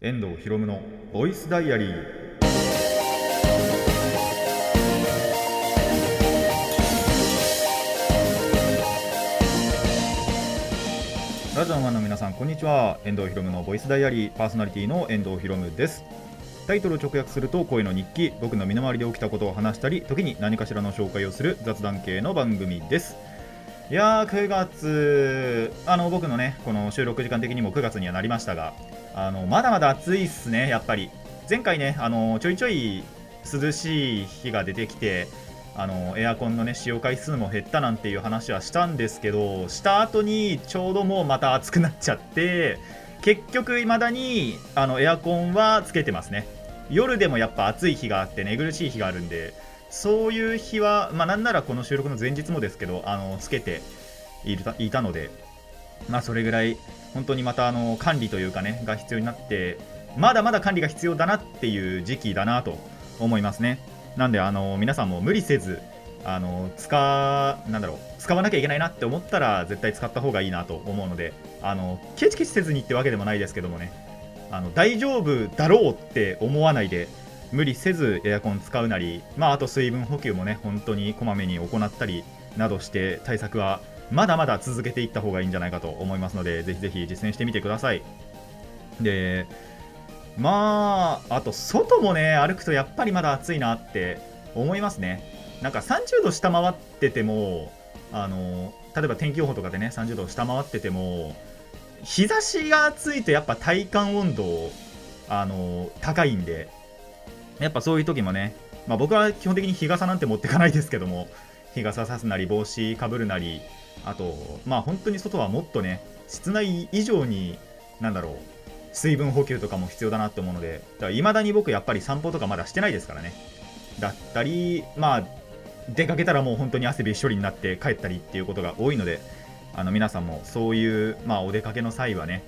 遠藤博夢のボイスダイアリー。ラジオのファンの皆さんこんにちは。遠藤博夢のボイスダイアリー。パーソナリティの遠藤博夢です。タイトル直訳すると声の日記。僕の身の回りで起きたことを話したり時に何かしらの紹介をする雑談系の番組です。いやー9月。あの僕のねこの収録時間的にも9月にはなりましたがあのまだまだ暑いっすねやっぱり。前回ねあのちょいちょい涼しい日が出てきてあのエアコンのね使用回数も減ったなんていう話はしたんですけどした後にちょうどもうまた暑くなっちゃって結局未だにあのエアコンはつけてますね。夜でもやっぱ暑い日があって寝苦しい日があるんでそういう日は、まあ、なんならこの収録の前日もですけど、あのつけていたいたので、まあ、それぐらい本当にまたあの管理というかね、が必要になって、まだまだ管理が必要だなっていう時期だなと思いますね。なんで、あの皆さんも無理せず、あの使なんだろう使わなきゃいけないなって思ったら絶対使った方がいいなと思うのであのケチケチせずにってわけでもないですけどもねあの大丈夫だろうって思わないで無理せずエアコン使うなり、まあ、あと水分補給もね本当にこまめに行ったりなどして対策はまだまだ続けていった方がいいんじゃないかと思いますのでぜひぜひ実践してみてください。でまああと外もね歩くとやっぱりまだ暑いなって思いますね。なんか30度下回っててもあの例えば天気予報とかでね30度下回ってても日差しが暑いとやっぱ体感温度あの高いんでやっぱそういう時もね、まあ、僕は基本的に日傘なんて持ってかないですけども日傘さすなり帽子かぶるなりあとまあ本当に外はもっとね室内以上になんだろう水分補給とかも必要だなって思うのでいまだに僕やっぱり散歩とかまだしてないですからね。だったりまあ出かけたらもう本当に汗びっしょりになって帰ったりっていうことが多いのであの皆さんもそういう、まあ、お出かけの際はね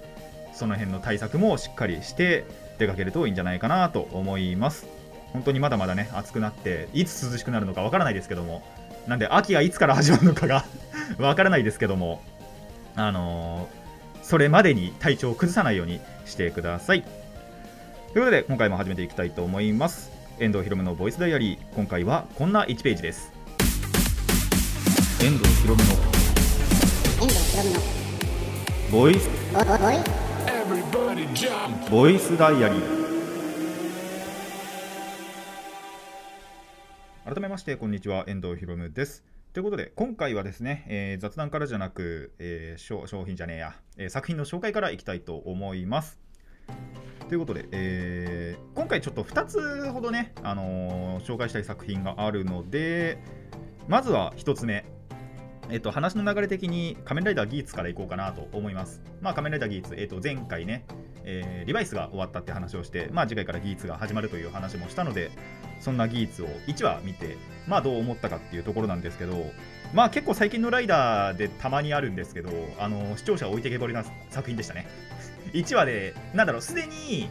その辺の対策もしっかりして出かけるといいんじゃないかなと思います。本当にまだまだね暑くなっていつ涼しくなるのかわからないですけどもなんで秋がいつから始まるのかが わからないですけどもあのー、それまでに体調を崩さないようにしてください。ということで今回も始めていきたいと思います。遠藤ひろむのボイスダイアリー。今回はこんな1ページです。遠藤ひろむのボイス。ボイスダイアリー改めましてこんにちは。遠藤ひろむです。ということで今回はですね、えー、雑談からじゃなく、えー、商品じゃねえや、えー、作品の紹介からいきたいと思います。ということで、えー、今回ちょっと2つほどね、あのー、紹介したい作品があるのでまずは1つ目。えっと、話の流れ的に仮面ライダーギーツからいこうかなと思います。まあ、仮面ライダーギーツ、えっと、前回ね、えー、リバイスが終わったって話をして、まあ、次回からギーツが始まるという話もしたので、そんなギーツを1話見て、まあ、どう思ったかっていうところなんですけど、まあ、結構最近のライダーでたまにあるんですけど、あの視聴者置いてけぼりな作品でしたね。1話で、なんだろう、すでに、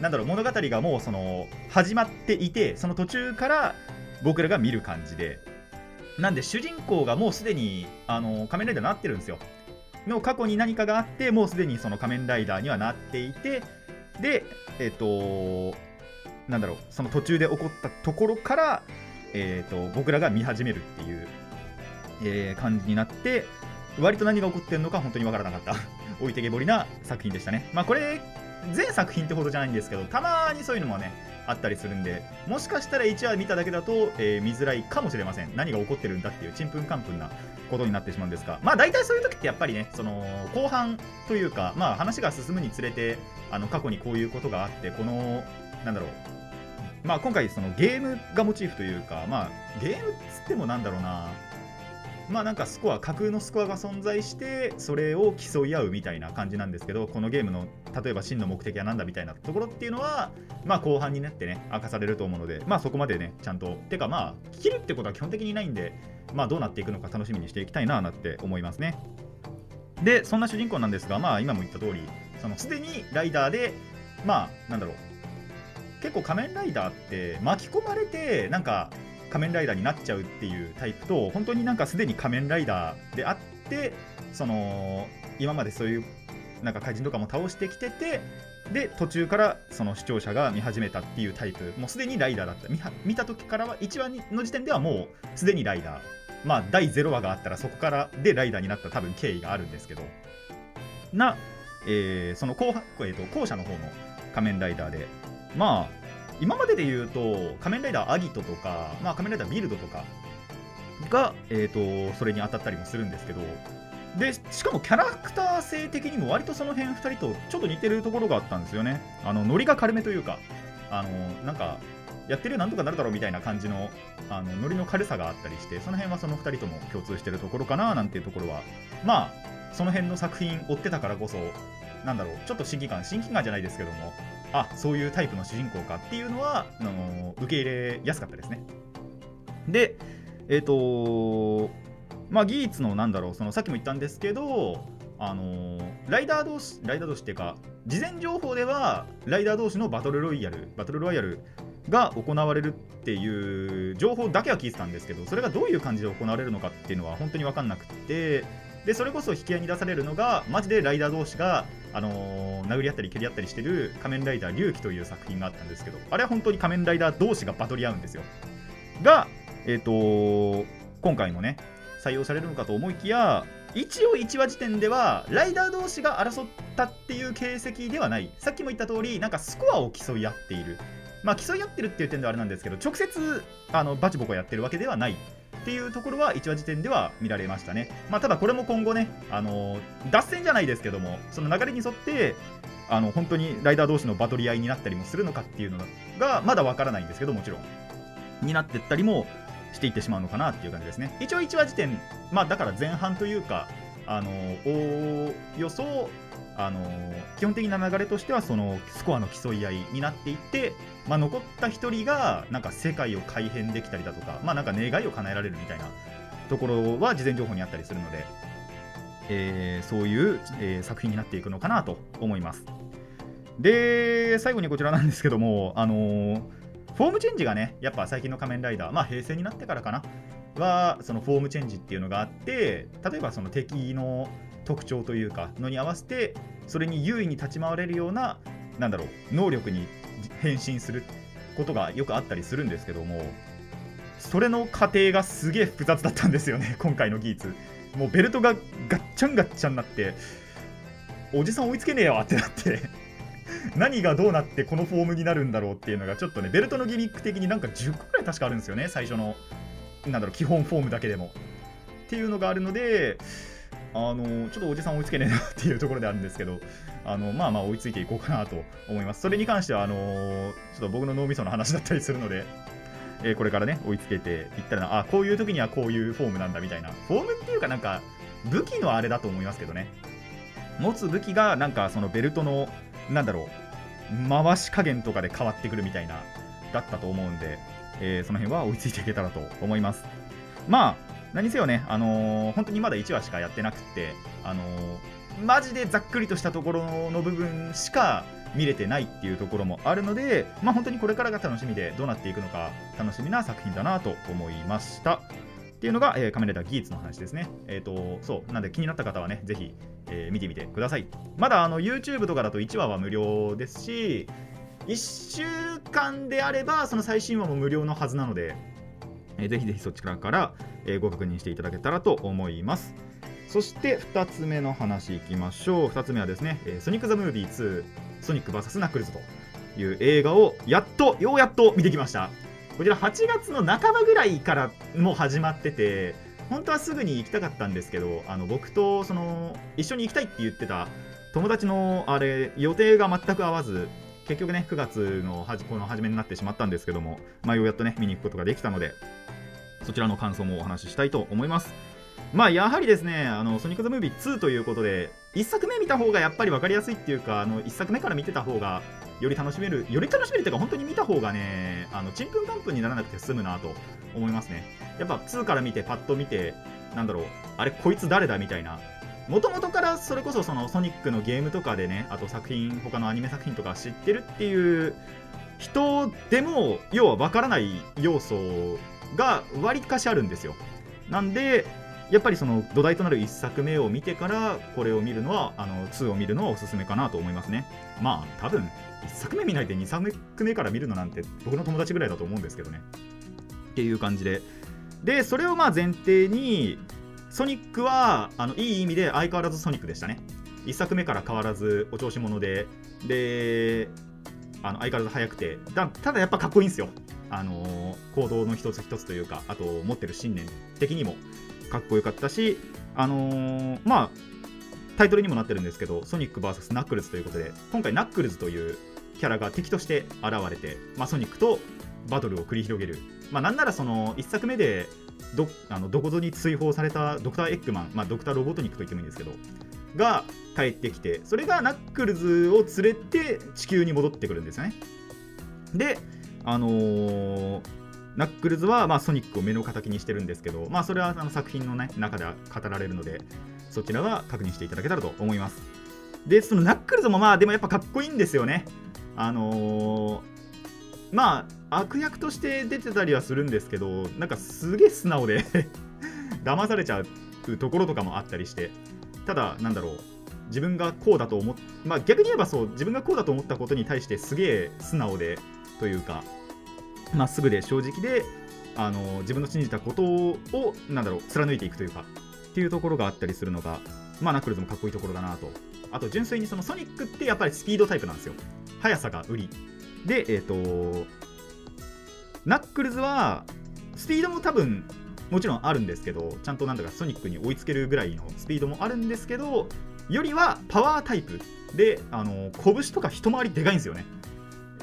なんだろう、物語がもうその始まっていて、その途中から僕らが見る感じで、なんで主人公がもうすでにあの仮面ライダーになってるんですよ。の過去に何かがあってもうすでにその仮面ライダーにはなっていてでえっ、ー、となんだろうその途中で起こったところから、えーと、僕らが見始めるっていう、えー、感じになって割と何が起こってるのか本当にわからなかった 置いてけぼりな作品でしたね。まあこれ全作品ってほどじゃないんですけどたまにそういうのもねあったりするんでもしかしたら1話見ただけだと、えー、見づらいかもしれません。何が起こってるんだっていうちんぷんかんぷんなことになってしまうんですがまあ大体そういう時ってやっぱりねその後半というかまあ話が進むにつれてあの過去にこういうことがあってこのなんだろう。まあ今回そのゲームがモチーフというかまあゲームっつってもなんだろうな。まあなんかスコア架空のスコアが存在してそれを競い合うみたいな感じなんですけどこのゲームの例えば真の目的は何だみたいなところっていうのはまあ後半になってね明かされると思うのでまあそこまでねちゃんとてかまあ切るってことは基本的にないんでまあどうなっていくのか楽しみにしていきたいななって思いますね。でそんな主人公なんですがまあ今も言った通りそのすでにライダーでまあなんだろう結構仮面ライダーって巻き込まれてなんか仮面ライダーになっちゃうっていうタイプと本当になんかすでに仮面ライダーであってその今までそういうなんか怪人とかも倒してきててで途中からその視聴者が見始めたっていうタイプ。もうすでにライダーだった。見見た時からは1話の時点ではもうすでにライダー。まあ第0話があったらそこからでライダーになった多分経緯があるんですけど。な、えー、その後,、えーと、後者の方の仮面ライダーでまあ今までで言うと仮面ライダーアギトとか、まあ、仮面ライダービルドとかが、えーとそれに当たったりもするんですけどでしかもキャラクター性的にも割とその辺2人とちょっと似てるところがあったんですよね。あのノリが軽めというかあのなんかやってるよなんとかなるだろうみたいな感じのあのノリの軽さがあったりしてその辺はその2人とも共通してるところかななんていうところはまあその辺の作品追ってたからこそなんだろうちょっと親近感親近感じゃないですけどもあそういうタイプの主人公かっていうのはあの受け入れやすかったですね。でえっ、ー、とまあ、ギーツのなんだろうそのさっきも言ったんですけどあの、ライダー同士ライダー同士っていうか事前情報ではライダー同士のバトルロイヤルバトルロイヤルが行われるっていう情報だけは聞いてたんですけどそれがどういう感じで行われるのかっていうのは本当に分かんなくてでそれこそ引き合いに出されるのがマジでライダー同士が、あのー、殴り合ったり蹴り合ったりしてる仮面ライダー龍騎という作品があったんですけどあれは本当に仮面ライダー同士がバトり合うんですよ。がえっ、ー、と今回もね採用されるのかと思いきや一応1話時点ではライダー同士が争ったっていう形跡ではない。さっきも言った通りなんかスコアを競い合っている。まあ競い合ってるっていう点ではあれなんですけど直接あのバチボコやってるわけではない。っていうところは1話時点では見られましたね。まあ、ただこれも今後ね、あの脱線じゃないですけども、その流れに沿って、あの本当にライダー同士のバトり合いになったりもするのかっていうのがまだわからないんですけど、もちろん。になってったりもしていってしまうのかなっていう感じですね。一応1話時点、まあだから前半というか、あのおよそあの基本的な流れとしてはそのスコアの競い合いになっていって、まあ、残った1人がなんか世界を改変できたりだとか,、まあ、なんか願いを叶えられるみたいなところは事前情報にあったりするので、えー、そういう、えー、作品になっていくのかなと思います。で最後にこちらなんですけども、あのーフォームチェンジがね、やっぱ最近の仮面ライダー、まあ平成になってからかな、は、そのフォームチェンジっていうのがあって、例えばその敵の特徴というか、のに合わせて、それに優位に立ち回れるような、なんだろう、能力に変身することがよくあったりするんですけども、それの過程がすげえ複雑だったんですよね、今回の技術。もうベルトがガッチャンガッチャンになって、おじさん追いつけねえよってなって何がどうなってこのフォームになるんだろうっていうのがちょっとねベルトのギミック的になんか10個くらい確かあるんですよね最初のなんだろう基本フォームだけでもっていうのがあるのであのちょっとおじさん追いつけねえなっていうところであるんですけどあのまあまあ追いついていこうかなと思います。それに関してはあのちょっと僕の脳みその話だったりするのでえー、これからね追いつけていったらなあこういう時にはこういうフォームなんだみたいな。フォームっていうかなんか武器のあれだと思いますけどね。持つ武器がなんかそのベルトのなんだろう回し加減とかで変わってくるみたいなだったと思うんで、えー、その辺は追いついていけたらと思います。まあ何せよね、あのー、本当にまだ1話しかやってなくて、あのー、マジでざっくりとしたところの部分しか見れてないっていうところもあるので、まあ、本当にこれからが楽しみでどうなっていくのか楽しみな作品だなと思いました。っていうのが、えー、カメラダーギーツの話ですね。えっ、ー、と、そう、なんで気になった方はね、ぜひ、えー、見てみてください。まだあの YouTube とかだと1話は無料ですし、1週間であれば、その最新話も無料のはずなので、えー、ぜひぜひそちらから、えー、ご確認していただけたらと思います。そして2つ目の話いきましょう。2つ目はですね、えー、ソニック・ザ・ムービー2、ソニック VS ナックルズという映画をやっと、ようやっと見てきました。こちら8月の半ばぐらいからもう始まってて本当はすぐに行きたかったんですけどあの僕とその一緒に行きたいって言ってた友達のあれ予定が全く合わず結局ね9月のはじこの初めになってしまったんですけども、まあ、ようやっとね見に行くことができたのでそちらの感想もお話ししたいと思いますまあやはりですねあのソニック・ザ・ムービー2ということで1作目見た方がやっぱり分かりやすいっていうかあの1作目から見てた方がより楽しめる、より楽しめるっていうか、本当に見た方がね、あの、ちんぷんかんぷんにならなくて済むなと思いますね。やっぱ2から見て、パッと見て、なんだろう、あれ、こいつ誰だみたいな。もともとからそれこそそのソニックのゲームとかでね、あと作品、他のアニメ作品とか知ってるっていう人でも、要はわからない要素がわりかしあるんですよ。なんで、やっぱりその土台となる1作目を見てからこれを見るのはあの2を見るのはおすすめかなと思いますね。まあ多分1作目見ないで2作目から見るのなんて僕の友達ぐらいだと思うんですけどね。っていう感じで。でそれをまあ前提にソニックはあのいい意味で相変わらずソニックでしたね。1作目から変わらずお調子者で。であの相変わらず速くて。だただやっぱかっこいいんですよ。あの行動の一つ一つというかあと持ってる信念的にも。かっこよかったし、あの、まあ、タイトルにもなってるんですけど、ソニック VS ナックルズということで、今回ナックルズというキャラが敵として現れて、まあ、ソニックとバトルを繰り広げる。まあ、なんならその1作目でどあのどこぞに追放されたドクター・エッグマン、まあ、ドクター・ロボトニックと言ってもいいんですけど、が帰ってきて、それがナックルズを連れて地球に戻ってくるんですよね。で、あのー、ナックルズは、まあ、ソニックを目の敵にしてるんですけど、まあ、それはあの作品の、ね、中では語られるので、そちらは確認していただけたらと思います。で、そのナックルズもまあ、でもやっぱかっこいいんですよね。あのー、まあ、悪役として出てたりはするんですけど、なんかすげえ素直で 騙されちゃうところとかもあったりして、ただ、なんだろう、自分がこうだと思っ、まあ逆に言えばそう、自分がこうだと思ったことに対してすげえ素直で、というか、まっすぐで正直であの自分の信じたことをなんだろう貫いていくというかっていうところがあったりするのがまあナックルズもかっこいいところだなと。あと純粋にそのソニックってやっぱりスピードタイプなんですよ。速さが売り。でえっ、ー、とナックルズはスピードも多分もちろんあるんですけどちゃんとなんだかソニックに追いつけるぐらいのスピードもあるんですけどよりはパワータイプであの拳とか一回りでかいんですよね。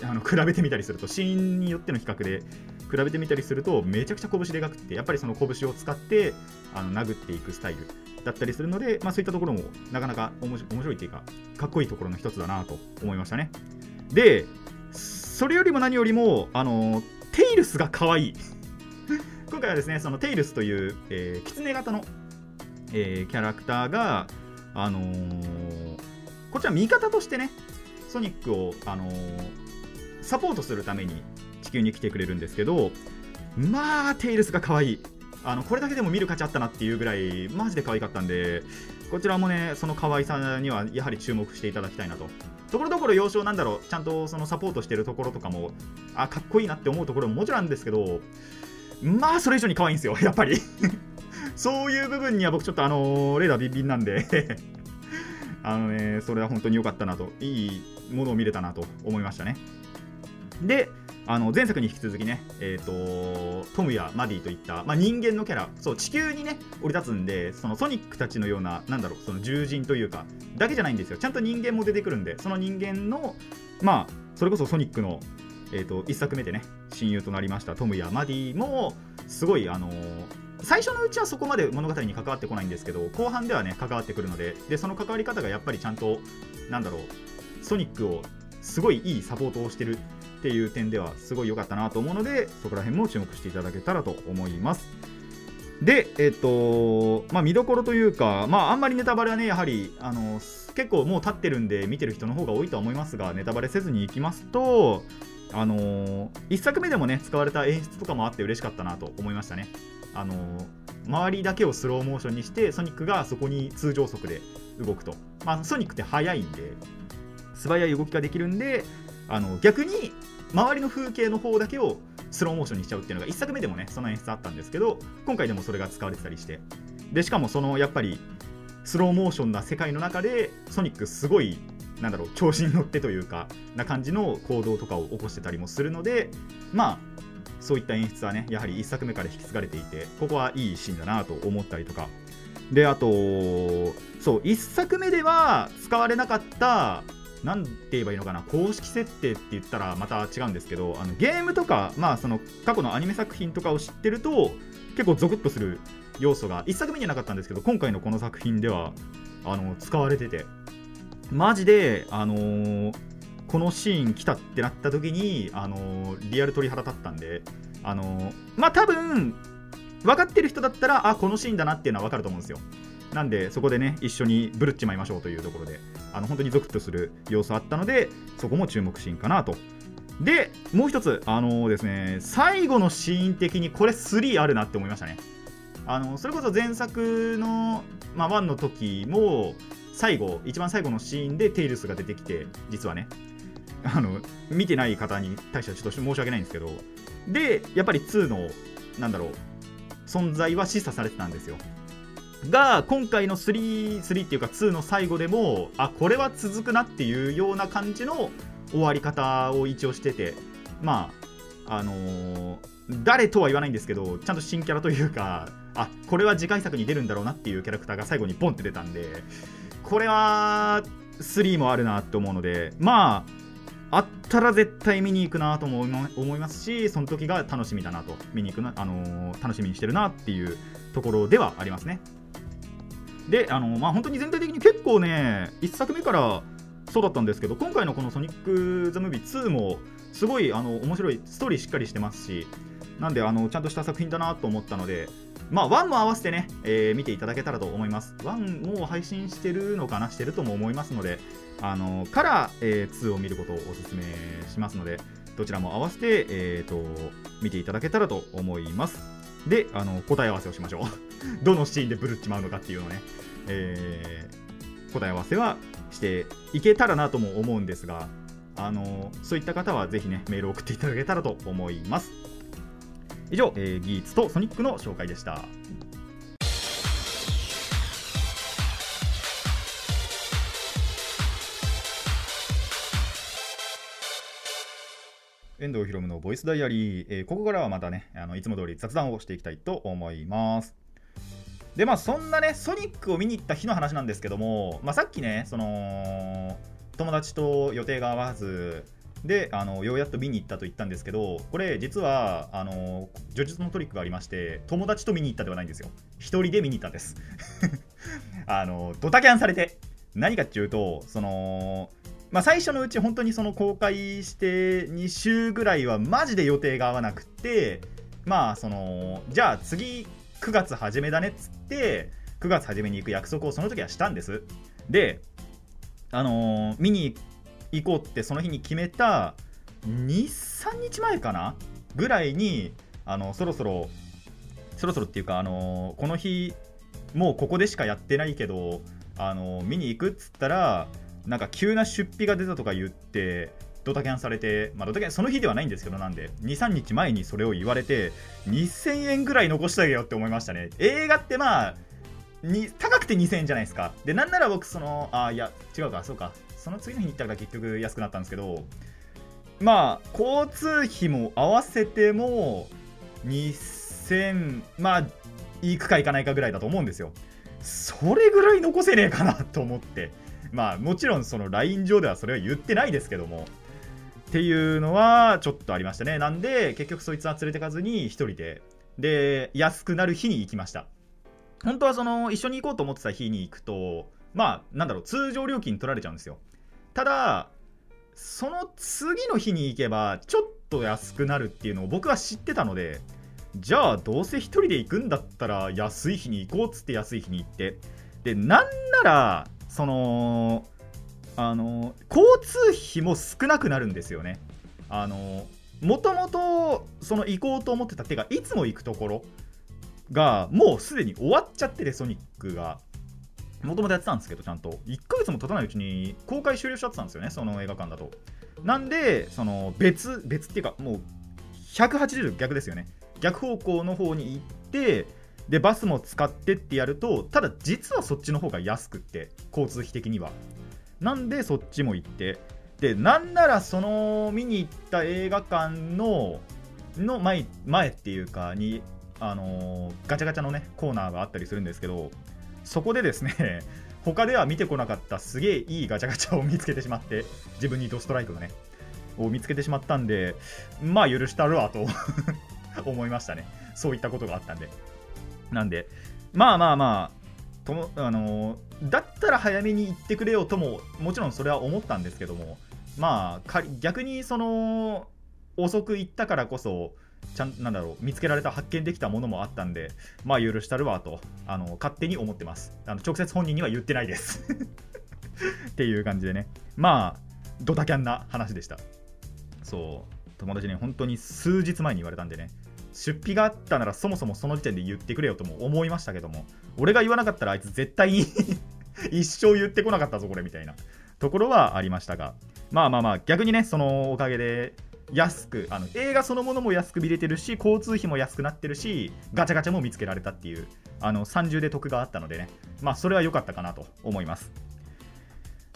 あの比べてみたりするとシーンによっての比較で比べてみたりするとめちゃくちゃ拳でかくってやっぱりその拳を使ってあの殴っていくスタイルだったりするので、まあ、そういったところもなかなか面白いっていうかかっこいいところの一つだなと思いましたね。でそれよりも何よりもあのテイルスが可愛い。今回はですねそのテイルスという、えー、狐型の、えー、キャラクターがあのー、こちら味方としてねソニックを、あのーサポートするために地球に来てくれるんですけどまあテイルスが可愛い。あのこれだけでも見る価値あったなっていうぐらいマジで可愛かったんでこちらもねその可愛さにはやはり注目していただきたいなと。ところどころ要所なんだろうちゃんとそのサポートしてるところとかもあかっこいいなって思うところももちろんですけどまあそれ以上に可愛いんですよやっぱり。そういう部分には僕ちょっとあのー、レーダービンビンなんであのねそれは本当に良かったなといいものを見れたなと思いましたね。であの前作に引き続きね、えーと、トムやマディといった、まあ、人間のキャラそう地球にね降り立つんでそのソニックたちのようななんだろうその獣人というかだけじゃないんですよ。ちゃんと人間も出てくるんでその人間のまあそれこそソニックの、えーと、1作目でね親友となりましたトムやマディもすごいあのー、最初のうちはそこまで物語に関わってこないんですけど後半ではね関わってくるのででその関わり方がやっぱりちゃんとなんだろうソニックをすごいいいサポートをしてるっていう点ではすごい良かったなと思うのでそこら辺も注目していただけたらと思います。でえっとまあ見どころというかまああんまりネタバレはねやはりあの結構もう立ってるんで見てる人の方が多いとは思いますがネタバレせずにいきますとあの、1作目でもね使われた演出とかもあって嬉しかったなと思いましたね。あの、周りだけをスローモーションにしてソニックがそこに通常速で動くと、まあ、ソニックって速いんで素早い動きができるんであの逆に周りの風景の方だけをスローモーションにしちゃうっていうのが1作目でもねその演出あったんですけど今回でもそれが使われてたりして。でしかもそのやっぱりスローモーションな世界の中でソニックすごいなんだろう調子に乗ってというかな感じの行動とかを起こしてたりもするのでまあそういった演出はねやはり1作目から引き継がれていてここはいいシーンだなと思ったりとか。であとそう1作目では使われなかった何て言えばいいのかな？公式設定って言ったらまた違うんですけどあのゲームとか、まあ、その過去のアニメ作品とかを知ってると結構ゾクッとする要素が1作目にはなかったんですけど今回のこの作品ではあの使われてて。マジで、あのー、このシーン来たってなった時に、あのー、リアル鳥肌立ったんで、あのー、まあ多分分かってる人だったらあこのシーンだなっていうのは分かると思うんですよ。なんでそこでね一緒にブルっちまいましょうというところであの本当にゾクッとする要素あったのでそこも注目シーンかなと。でもう一つあのー、ですね最後のシーン的にこれ3あるなって思いましたね。あのそれこそ前作の、まあ、1の時も最後一番最後のシーンでテイルスが出てきて実はね。あの見てない方に対してはちょっと申し訳ないんですけど。でやっぱり2のなんだろう存在は示唆されてたんですよ。が今回の3、3っていうか2の最後でもあこれは続くなっていうような感じの終わり方を一応しててまああのー、誰とは言わないんですけどちゃんと新キャラというかあこれは次回作に出るんだろうなっていうキャラクターが最後にボンって出たんでこれは3もあるなって思うのでまああったら絶対見に行くなとも思いますしその時が楽しみだなと見に行くな、あのー、楽しみにしてるなっていうところではありますね。であのまあ本当に全体的に結構ね1作目からそうだったんですけど今回のこの「ソニック・ザ・ムービー2」もすごいあの面白いストーリーしっかりしてますしなんであのちゃんとした作品だなと思ったのでまあ1も合わせてね、えー、見ていただけたらと思います。1も配信してるのかなしてるとも思いますのであのから、えー、2を見ることをお勧めしますのでどちらも合わせて、えーと、見ていただけたらと思います。であの答え合わせをしましょう。どのシーンでブルっちまうのかっていうのね、えー、答え合わせはしていけたらなとも思うんですがあのそういった方はぜひねメールを送っていただけたらと思います。以上、えー、ギーツとソニックの紹介でした。遠藤ひろむのボイスダイアリー、えー、ここからはまたねあのいつも通り雑談をしていきたいと思います。でまあそんなねソニックを見に行った日の話なんですけども、まあ、さっきねその友達と予定が合わずであのようやっと見に行ったと言ったんですけどこれ実はあの叙述のトリックがありまして友達と見に行ったではないんですよ。1人で見に行ったんです。あのドタキャンされて何かっていうとそのまあ、最初のうち本当にその公開して2週ぐらいはマジで予定が合わなくてまあそのじゃあ次9月初めだねっつって9月初めに行く約束をその時はしたんです。であのー、見に行こうってその日に決めた23日前かな？ぐらいにあのそろそろそろそろっていうか、あのー、この日もうここでしかやってないけど、あのー、見に行くっつったらなんか急な出費が出たとか言ってドタキャンされて、まあ、ドタキャンその日ではないんですけどなんで23日前にそれを言われて2000円ぐらい残してあげようって思いましたね。映画ってまあに高くて2000円じゃないですか。でなんなら僕そのあいや違うかそうか。その次の日に行ったから結局安くなったんですけどまあ交通費も合わせても2000まあ行くか行かないかぐらいだと思うんですよ。それぐらい残せねえかなと思って。まあもちろんその LINE 上ではそれは言ってないですけども。っていうのはちょっとありましたね。なんで結局そいつは連れてかずに1人で。で安くなる日に行きました。本当はその一緒に行こうと思ってた日に行くとまあなんだろう通常料金取られちゃうんですよ。ただその次の日に行けばちょっと安くなるっていうのを僕は知ってたのでじゃあどうせ1人で行くんだったら安い日に行こうっつって安い日に行って。でなんならそのあの交通費も少なくなるんですよね。あのもともとその行こうと思ってた手がいつも行くところがもうすでに終わっちゃっててソニックが。もともとやってたんですけどちゃんと。1ヶ月も経たないうちに公開終了しちゃってたんですよねその映画館だと。なんでその別別っていうかもう180度逆ですよね。逆方向の方に行ってでバスも使ってってやるとただ実はそっちの方が安くって交通費的には。なんでそっちも行ってでなんならその見に行った映画館のの前前っていうかにあのー、ガチャガチャのねコーナーがあったりするんですけどそこでですね 他では見てこなかったすげえいいガチャガチャを見つけてしまって自分にドストライクがねを見つけてしまったんでまあ許したるわと思いましたね。そういったことがあったんで。なんでまあまあまあともあのだったら早めに行ってくれよとももちろんそれは思ったんですけどもまあ逆にその遅く行ったからこそちゃんなんだろう見つけられた発見できたものもあったんでまあ許したるわとあの勝手に思ってます。あの直接本人には言ってないです。っていう感じでね。まあドタキャンな話でした。そう。友達に本当に数日前に言われたんでね。出費があったならそもそもその時点で言ってくれよとも思いましたけども俺が言わなかったらあいつ絶対に 一生言ってこなかったぞこれみたいな。ところはありましたがまあまあまあ逆にねそのおかげで安くあの映画そのものも安く見れてるし交通費も安くなってるしガチャガチャも見つけられたっていうあの30で得があったのでね。まあそれは良かったかなと思います。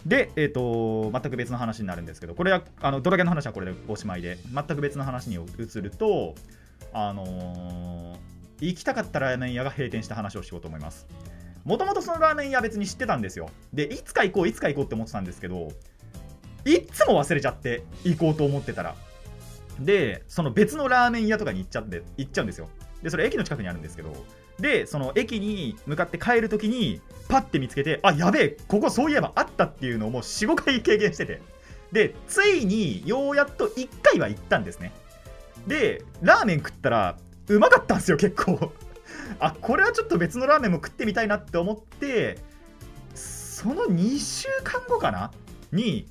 で、えーと、全く別の話になるんですけどこれはあのドラゲンの話はこれでおしまいで全く別の話に移るとあのー、行きたかったラーメン屋が閉店した話をしようと思います。もともとそのラーメン屋別に知ってたんですよ。でいつか行こういつか行こうって思ってたんですけどいっつも忘れちゃって行こうと思ってたら。でその別のラーメン屋とかに行っちゃって行っちゃうんですよ。でそれ駅の近くにあるんですけどでその駅に向かって帰るときにパッて見つけてあやべえここそういえばあったっていうのをもう45回経験してて。でついにようやっと1回は行ったんですね。でラーメン食ったらうまかったんですよ結構。あこれはちょっと別のラーメンも食ってみたいなって思ってその2週間後かな？に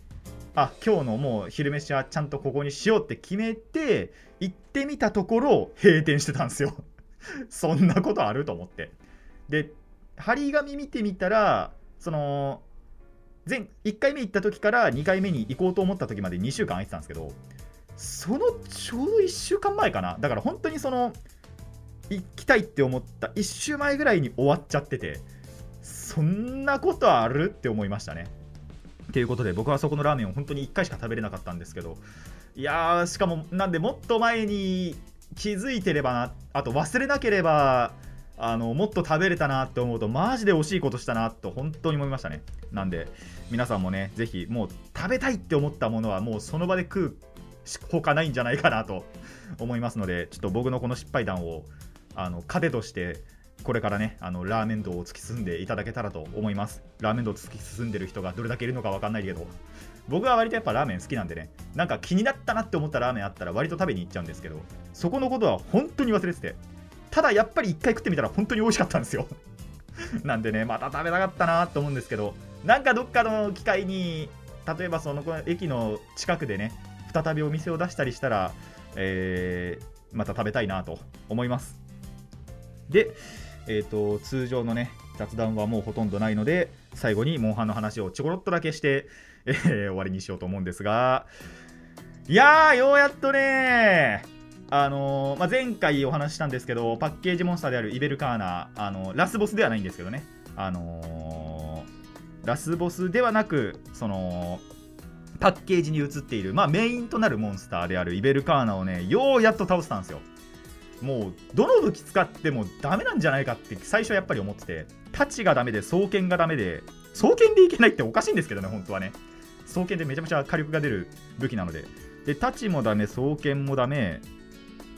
あ今日のもう昼飯はちゃんとここにしようって決めて行ってみたところ閉店してたんですよ。そんなことあると思って。で張り紙見てみたらその前1回目行った時から2回目に行こうと思った時まで2週間空いてたんですけどそのちょうど1週間前かな。だから本当にその行きたいって思った1週前ぐらいに終わっちゃっててそんなことあるって思いましたね。ということで僕はそこのラーメンを本当に1回しか食べれなかったんですけどいやーしかもなんでもっと前に気づいてればなあと忘れなければあのもっと食べれたなって思うとマジで惜しいことしたなと本当に思いましたね。なんで皆さんもねぜひもう食べたいって思ったものはもうその場で食うほかないんじゃないかなと思いますのでちょっと僕のこの失敗談をあの糧としてこれからねあのラーメン道を突き進んでいただけたらと思います。ラーメン道を突き進んでる人がどれだけいるのか分かんないけど僕は割とやっぱラーメン好きなんでねなんか気になったなって思ったラーメンあったら割と食べに行っちゃうんですけどそこのことは本当に忘れててただやっぱり1回食ってみたら本当に美味しかったんですよ。なんでねまた食べたかったなと思うんですけどなんかどっかの機会に例えばその駅の近くでね再びお店を出したりしたら、えー、また食べたいなと思います。でえーと、通常のね雑談はもうほとんどないので最後にモンハンの話をちょころっとだけして、えー、終わりにしようと思うんですが。いやーようやっとねあのー、まあ、前回お話ししたんですけどパッケージモンスターであるイベルカーナあのラスボスではないんですけどね。あのー、ラスボスではなくそのパッケージに映っている、まあ、メインとなるモンスターであるイベルカーナをねようやっと倒したんですよ。もうどの武器使ってもダメなんじゃないかって最初やっぱり思ってて太刀がダメで双剣がダメで双剣でいけないっておかしいんですけどね本当はね。双剣でめちゃめちゃ火力が出る武器なので。で太刀もダメ双剣もダメ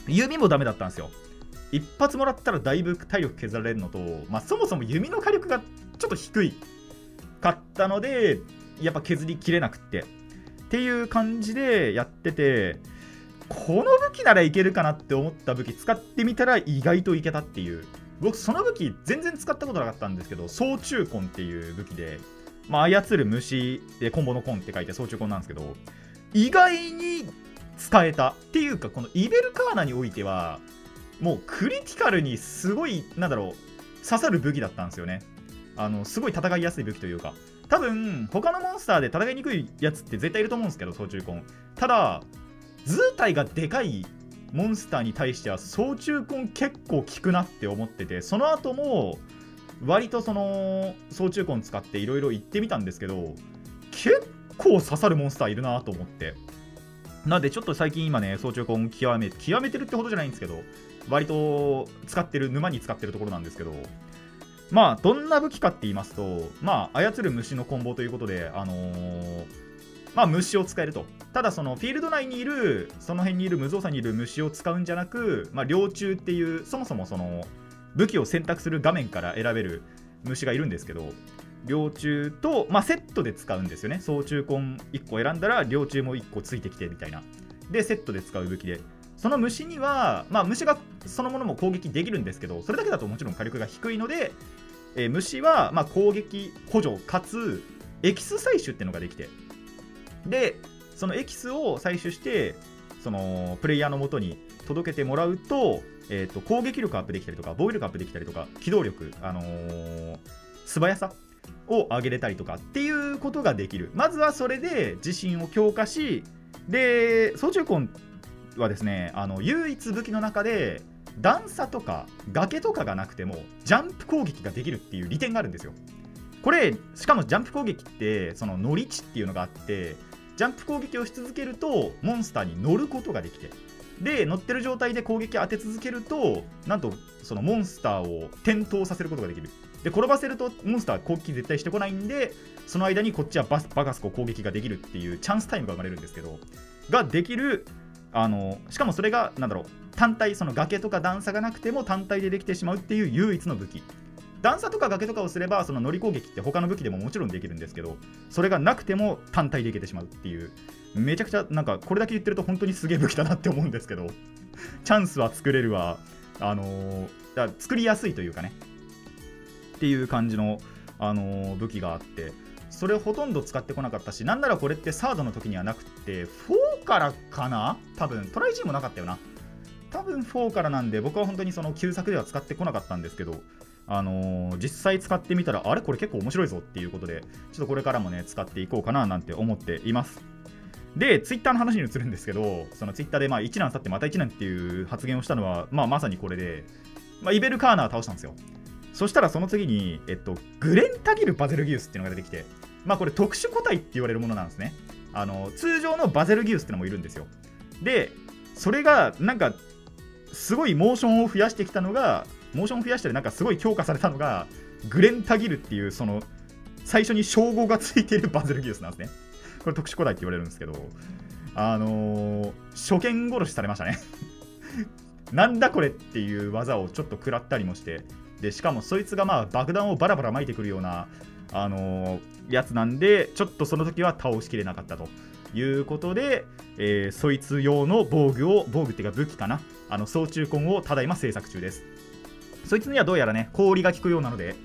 弓もダメだったんですよ。一発もらったらだいぶ体力削られるのと、まあ、そもそも弓の火力がちょっと低いかったのでやっぱ削りきれなくって。っていう感じでやっててこの武器ならいけるかなって思った武器使ってみたら意外といけたっていう。僕その武器全然使ったことなかったんですけど総中根っていう武器で、まあ、操る虫でコンボのコンって書いて総中根なんですけど意外に使えたっていうかこのイベルカーナにおいてはもうクリティカルにすごいなんだろう刺さる武器だったんですよね。あのすごい戦いやすい武器というか。多分他のモンスターで戦いにくいやつって絶対いると思うんですけど総中根ただ図体がでかいモンスターに対しては総中根結構効くなって思っててその後も割とその総中根使っていろいろ言ってみたんですけど結構刺さるモンスターいるなと思って。なんでちょっと最近今ね総中根極め極めてるってほどじゃないんですけど割と使ってる沼に使ってるところなんですけどまあどんな武器かって言いますとまあ操る虫のコンボということであのーまあ、虫を使えると。ただ、そのフィールド内にいる、その辺にいる無造作にいる虫を使うんじゃなく、まあ、両中っていう、そもそもその武器を選択する画面から選べる虫がいるんですけど、両中と、まあ、セットで使うんですよね。総中根1個選んだら、両中も1個ついてきてみたいな。で、セットで使う武器で。その虫には、まあ、虫がそのものも攻撃できるんですけど、それだけだともちろん火力が低いので、えー、虫はま攻撃補助かつエキス採取っていうのができて。でそのエキスを採取してそのプレイヤーのもとに届けてもらうと,、えーと、攻撃力アップできたりとか防御力アップできたりとか機動力、あのー、素早さを上げれたりとかっていうことができる。まずはそれで自信を強化しで操縦根はですねあの唯一武器の中で段差とか崖とかがなくてもジャンプ攻撃ができるっていう利点があるんですよ。これしかもジャンプ攻撃ってその乗り地っていうのがあってジャンプ攻撃をし続けるとモンスターに乗ることができてで乗ってる状態で攻撃当て続けるとなんとそのモンスターを転倒させることができる。で転ばせるとモンスター攻撃絶対してこないんでその間にこっちはババカスコ攻撃ができるっていうチャンスタイムが生まれるんですけどができるあのしかもそれがなんだろう単体その崖とか段差がなくても単体でできてしまうっていう唯一の武器。段差とか崖とかをすればその乗り攻撃って他の武器でももちろんできるんですけどそれがなくても単体でいけてしまうっていう。めちゃくちゃなんかこれだけ言ってると本当にすげえ武器だなって思うんですけど チャンスは作れるわあのー、だ作りやすいというかね。っていう感じの、あのー、武器があってそれほとんど使ってこなかったしなんならこれってサードの時にはなくて4からかな？多分トライ G もなかったよな。多分4からなんで僕は本当にその旧作では使ってこなかったんですけどあのー、実際使ってみたら、あれ？これ結構面白いぞっていうことで、ちょっとこれからもね、使っていこうかななんて思っています。で、ツイッターの話に移るんですけど、そのツイッターでまあ1年経ってまた1年っていう発言をしたのは、まあ、まさにこれで、まあ、イベルカーナー倒したんですよ。そしたらその次に、えっと、グレンタギル・バゼルギウスっていうのが出てきて、まあこれ特殊個体って言われるものなんですね。あの通常のバゼルギウスってのもいるんですよ。で、それがなんかすごいモーションを増やしてきたのがモーションを増やしたりなんかすごい強化されたのがグレンタギルっていうその最初に称号がついているバズルギウスなんですね。これ特殊古代って言われるんですけどあのー、初見殺しされましたね。なんだこれっていう技をちょっと食らったりもしてでしかもそいつがまあ爆弾をバラバラ撒いてくるようなあのー、やつなんでちょっとその時は倒しきれなかったということで、えー、そいつ用の防具を防具っていうか武器かな。あの総中根をただいま制作中です。そいつにはどうやらね氷が効くようなので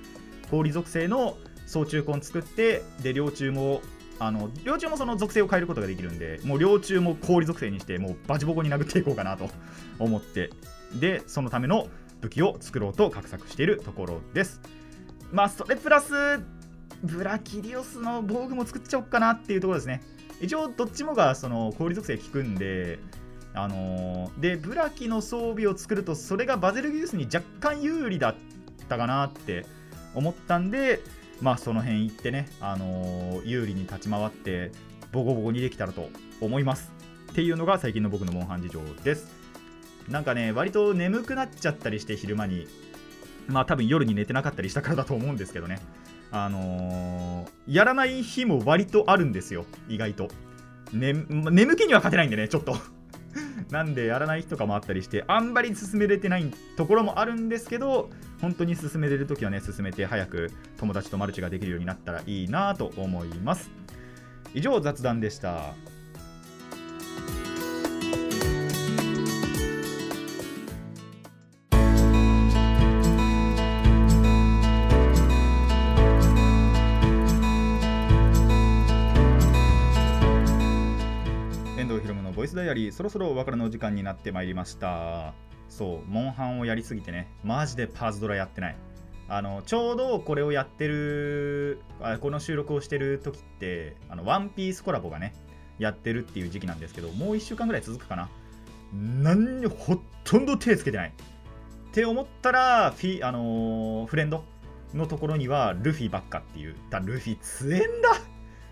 氷属性の総中根作ってで両中もあの両中もその属性を変えることができるんでもう両中も氷属性にしてもうバチボコに殴っていこうかなと 思ってでそのための武器を作ろうと画策しているところです。まあそれプラスブラキリオスの防具も作っちゃおうかなっていうところですね。一応どっちもがその氷属性効くんであのー、でブラキの装備を作るとそれがバゼルギウスに若干有利だったかなって思ったんでまあその辺行ってね、あのー、有利に立ち回ってボコボコにできたらと思いますっていうのが最近の僕のモンハン事情です。なんかね割と眠くなっちゃったりして昼間にまあ多分夜に寝てなかったりしたからだと思うんですけどね。あのー、やらない日も割とあるんですよ意外と、ね、眠気には勝てないんでねちょっと。なんでやらない日とかもあったりしてあんまり進めれてないところもあるんですけど本当に進めれる時はね進めて早く友達とマルチができるようになったらいいなと思います。以上雑談でした。スダイアリーそろそろお別れの時間になってまいりました。そうモンハンをやりすぎてねマジでパズドラやってない。あのちょうどこれをやってるあこの収録をしてる時ってあのワンピースコラボがねやってるっていう時期なんですけどもう1週間ぐらい続くかな。何にほとんど手つけてない。って思ったらフィ、あのー、フレンドのところにはルフィばっかっていう。だルフィ強えんだ。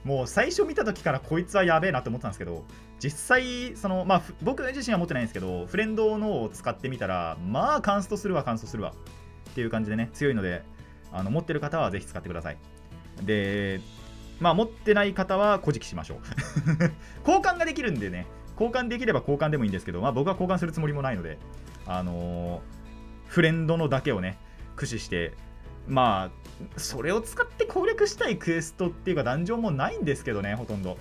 もう最初見た時からこいつはやべえなって思ったんですけど実際その、まあ、僕自身は持ってないんですけどフレンドのを使ってみたらまあカンストするわカンストするわっていう感じでね強いのであの持ってる方はぜひ使ってください。でまあ持ってない方は古事記しましょう。交換ができるんでね交換できれば交換でもいいんですけど、まあ、僕は交換するつもりもないのであのー、フレンドのだけをね駆使してまあそれを使って攻略したいクエストっていうかダンジョンもないんですけどねほとんど。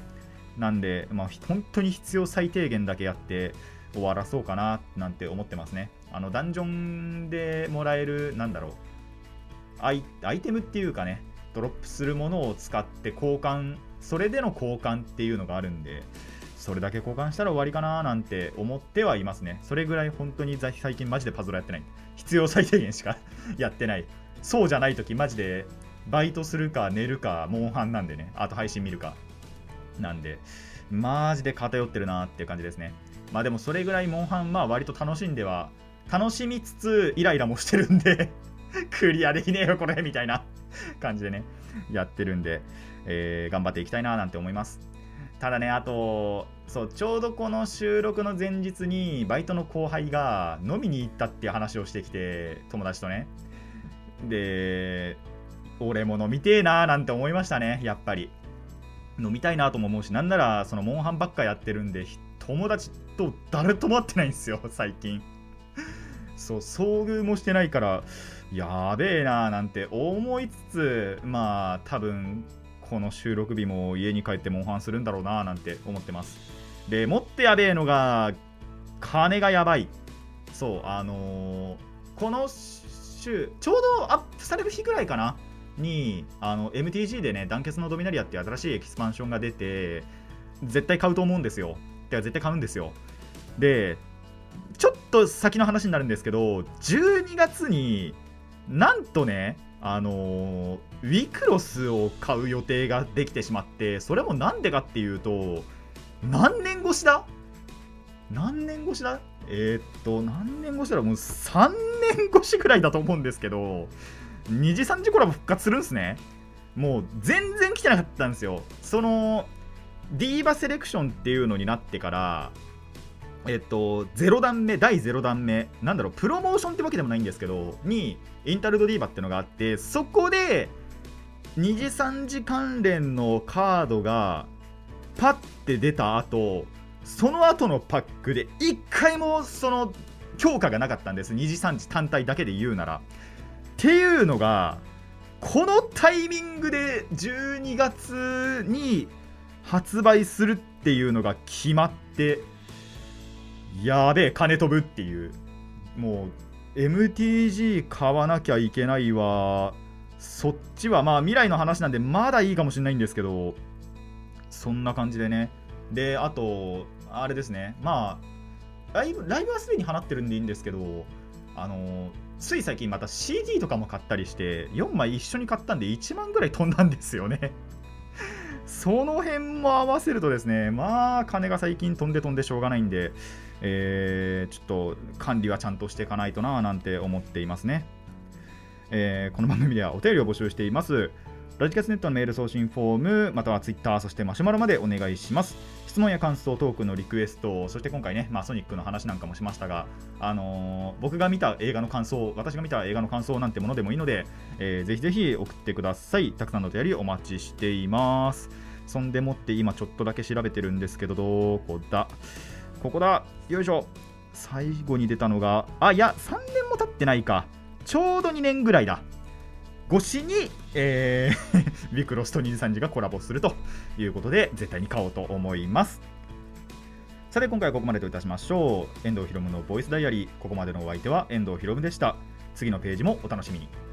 なんで、まあ、本当に必要最低限だけやって終わらそうかななんて思ってますね。あのダンジョンでもらえる、なんだろうアイ、アイテムっていうかね、ドロップするものを使って交換、それでの交換っていうのがあるんで、それだけ交換したら終わりかななんて思ってはいますね。それぐらい本当に最近マジでパズルやってない。必要最低限しか やってない。そうじゃない時マジでバイトするか寝るかモンハンなんでね。あと配信見るか。なんでマジで偏ってるなっていう感じですね。まあでもそれぐらいモンハンまあ割と楽しんでは楽しみつつイライラもしてるんで クリアできねえよこれみたいな 感じでねやってるんで、えー、頑張っていきたいななんて思います。ただねあとそうちょうどこの収録の前日にバイトの後輩が飲みに行ったっていう話をしてきて友達とね。で俺も飲みてえなーなんて思いましたねやっぱり。飲みたいなとも思うしなんならそのモンハンばっかやってるんで友達と誰とも会ってないんですよ 最近。そう遭遇もしてないからやべえなーなんて思いつつまあ多分この収録日も家に帰ってモンハンするんだろうなーなんて思ってます。でもってやべえのが金がやばい。そうあのー、この週ちょうどアップされる日ぐらいかな。にあの MTG でね団結のドミナリアっていう新しいエキスパンションが出て絶対買うと思うんですよ。てか絶対買うんですよ。でちょっと先の話になるんですけど12月になんとねあの、ウィクロスを買う予定ができてしまってそれもなんでかっていうと何年越しだ？何年越しだ？えー、っと何年越しだろもう3年越しぐらいだと思うんですけど2次3次コラボ復活するんすね。もう全然来てなかったんですよ。そのディーバセレクションっていうのになってからえっと、0段目、第0弾目、なんだろう、プロモーションってわけでもないんですけど、に、インタルドディーバってのがあって、そこで、2次3次関連のカードが、パッて出た後、その後のパックで、1回もその強化がなかったんです、2次3次単体だけで言うなら。っていうのが、このタイミングで12月に発売するっていうのが決まって、やべえ金飛ぶっていう。もう MTG 買わなきゃいけないわ。そっちはまあ未来の話なんでまだいいかもしれないんですけどそんな感じでね。であとあれですね。まあライブライブはすでに放ってるんでいいんですけどあのつい最近また CD とかも買ったりして4枚一緒に買ったんで1万ぐらい飛んだんですよね。その辺も合わせるとですねまあ金が最近飛んで飛んでしょうがないんでえー、ちょっと管理はちゃんとしていかないとななんて思っていますね、えー、この番組ではお便りを募集しています。ラジキャスネットのメール送信フォームまたはツイッターそしてマシュマロまでお願いします。質問や感想トークのリクエストそして今回ね、まあ、ソニックの話なんかもしましたが、あのー、僕が見た映画の感想私が見た映画の感想なんてものでもいいので、えー、ぜひぜひ送ってください。たくさんのお便りお待ちしています。そんでもって今ちょっとだけ調べてるんですけどどこだ？ここだ。よいしょ。最後に出たのがあいや3年も経ってないか。ちょうど2年ぐらいだ。越しに、えー、ビクロスと23時がコラボするということで絶対に買おうと思います。さて今回はここまでといたしましょう。遠藤ひろむのボイスダイアリー。ここまでのお相手は遠藤ひろむでした。次のページもお楽しみに。